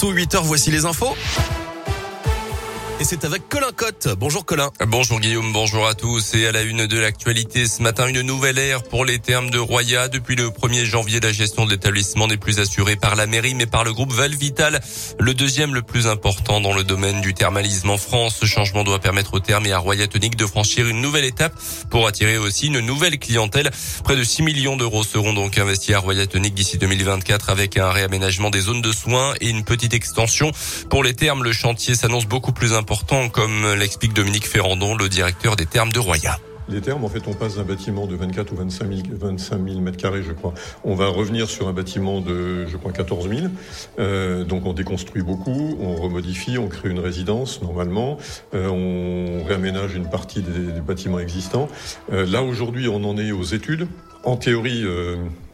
partout. 8h, voici les infos. Et c'est avec Colin Cotte. Bonjour Colin. Bonjour Guillaume, bonjour à tous. Et à la une de l'actualité ce matin, une nouvelle ère pour les termes de Roya. Depuis le 1er janvier, la gestion de l'établissement n'est plus assurée par la mairie, mais par le groupe Valvital, le deuxième le plus important dans le domaine du thermalisme en France. Ce changement doit permettre au terme et à Roya Tonique de franchir une nouvelle étape pour attirer aussi une nouvelle clientèle. Près de 6 millions d'euros seront donc investis à Roya Tonique d'ici 2024 avec un réaménagement des zones de soins et une petite extension. Pour les termes, le chantier s'annonce beaucoup plus important important, comme l'explique Dominique Ferrandon, le directeur des termes de Roya. Les termes, en fait, on passe d'un bâtiment de 24 ou 25 000, 25 000 mètres carrés, je crois. On va revenir sur un bâtiment de, je crois, 14 000. Euh, donc, on déconstruit beaucoup, on remodifie, on crée une résidence, normalement. Euh, on réaménage une partie des, bâtiments existants. Euh, là, aujourd'hui, on en est aux études. En théorie,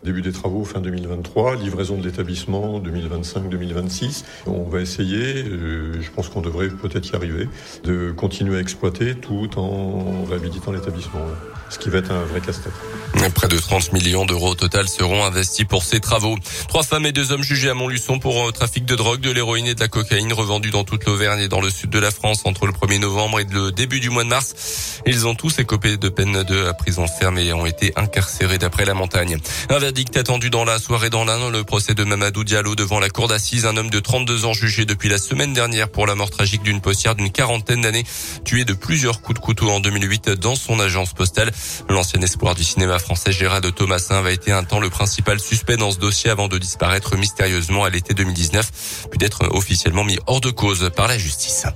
début des travaux fin 2023, livraison de l'établissement 2025-2026. On va essayer, euh, je pense qu'on devrait peut-être y arriver, de continuer à exploiter tout en réhabilitant l'établissement. Ce qui va être un vrai casse-tête. Près de 30 millions d'euros au total seront investis pour ces travaux. Trois femmes et deux hommes jugés à Montluçon pour euh, trafic de drogue, de l'héroïne et de la cocaïne revendus dans toute l'Auvergne et dans le sud de la France entre le 1er novembre et le début du mois de mars. Ils ont tous écopé de peine de prison ferme et ont été incarcérés d'après la montagne. Dans la soirée dans le procès de Mamadou Diallo devant la cour d'assises, un homme de 32 ans jugé depuis la semaine dernière pour la mort tragique d'une postière d'une quarantaine d'années, tué de plusieurs coups de couteau en 2008 dans son agence postale. L'ancien espoir du cinéma français Gérard Thomasin avait été un temps le principal suspect dans ce dossier avant de disparaître mystérieusement à l'été 2019, puis d'être officiellement mis hors de cause par la justice.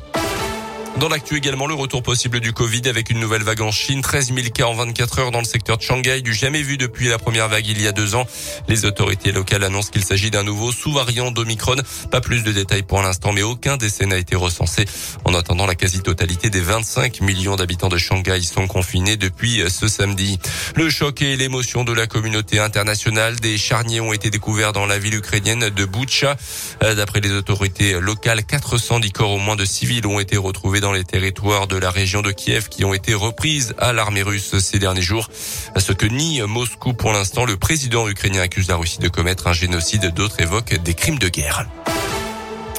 Dans l'actu également, le retour possible du Covid avec une nouvelle vague en Chine. 13 000 cas en 24 heures dans le secteur de Shanghai, du jamais vu depuis la première vague il y a deux ans. Les autorités locales annoncent qu'il s'agit d'un nouveau sous-variant d'Omicron. Pas plus de détails pour l'instant, mais aucun décès n'a été recensé. En attendant, la quasi-totalité des 25 millions d'habitants de Shanghai sont confinés depuis ce samedi. Le choc et l'émotion de la communauté internationale. Des charniers ont été découverts dans la ville ukrainienne de Butcha. D'après les autorités locales, 410 corps au moins de civils ont été retrouvés dans les territoires de la région de Kiev qui ont été reprises à l'armée russe ces derniers jours. Ce que nie Moscou pour l'instant, le président ukrainien accuse la Russie de commettre un génocide, d'autres évoquent des crimes de guerre.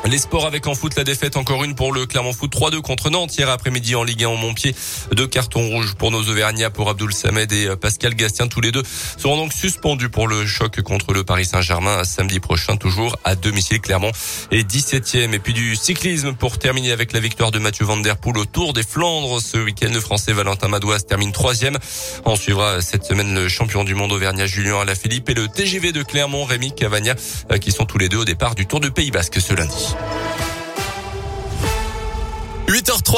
Les sports avec en foot, la défaite encore une pour le Clermont Foot 3-2 contre Nantes hier après-midi en Ligue 1 en Montpied. Deux cartons rouges pour nos Auvergnats, pour Abdoul Samed et Pascal Gastien. Tous les deux seront donc suspendus pour le choc contre le Paris Saint-Germain samedi prochain, toujours à domicile Clermont et 17e. Et puis du cyclisme pour terminer avec la victoire de Mathieu Van Der Poel au Tour des Flandres. Ce week-end, le Français Valentin Madouas termine troisième. On suivra cette semaine le champion du monde Auvergnat Julien Alaphilippe et le TGV de Clermont Rémi Cavagna qui sont tous les deux au départ du Tour de Pays Basque ce lundi. 8h03